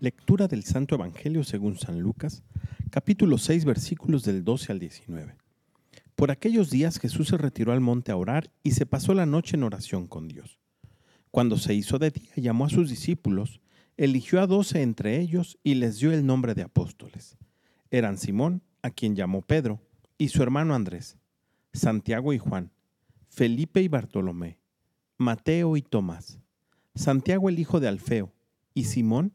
Lectura del Santo Evangelio según San Lucas, capítulo 6, versículos del 12 al 19. Por aquellos días Jesús se retiró al monte a orar y se pasó la noche en oración con Dios. Cuando se hizo de día, llamó a sus discípulos, eligió a doce entre ellos y les dio el nombre de apóstoles. Eran Simón, a quien llamó Pedro, y su hermano Andrés, Santiago y Juan, Felipe y Bartolomé, Mateo y Tomás, Santiago el hijo de Alfeo, y Simón,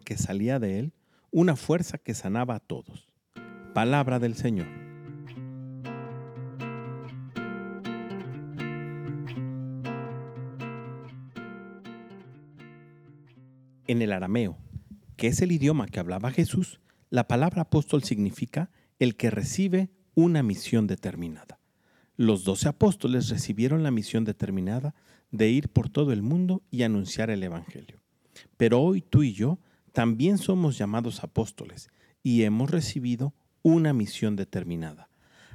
porque salía de él una fuerza que sanaba a todos. Palabra del Señor. En el arameo, que es el idioma que hablaba Jesús, la palabra apóstol significa el que recibe una misión determinada. Los doce apóstoles recibieron la misión determinada de ir por todo el mundo y anunciar el Evangelio. Pero hoy tú y yo también somos llamados apóstoles y hemos recibido una misión determinada.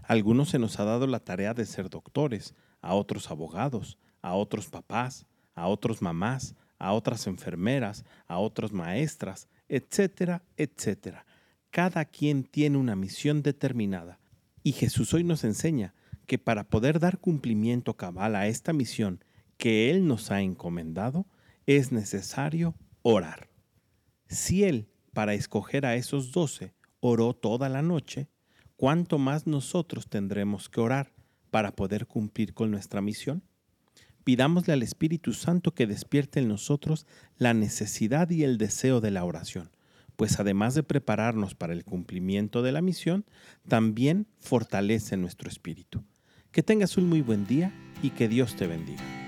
A algunos se nos ha dado la tarea de ser doctores, a otros abogados, a otros papás, a otros mamás, a otras enfermeras, a otros maestras, etcétera, etcétera. Cada quien tiene una misión determinada. Y Jesús hoy nos enseña que para poder dar cumplimiento cabal a esta misión que Él nos ha encomendado, es necesario orar. Si Él, para escoger a esos doce, oró toda la noche, ¿cuánto más nosotros tendremos que orar para poder cumplir con nuestra misión? Pidámosle al Espíritu Santo que despierte en nosotros la necesidad y el deseo de la oración, pues además de prepararnos para el cumplimiento de la misión, también fortalece nuestro espíritu. Que tengas un muy buen día y que Dios te bendiga.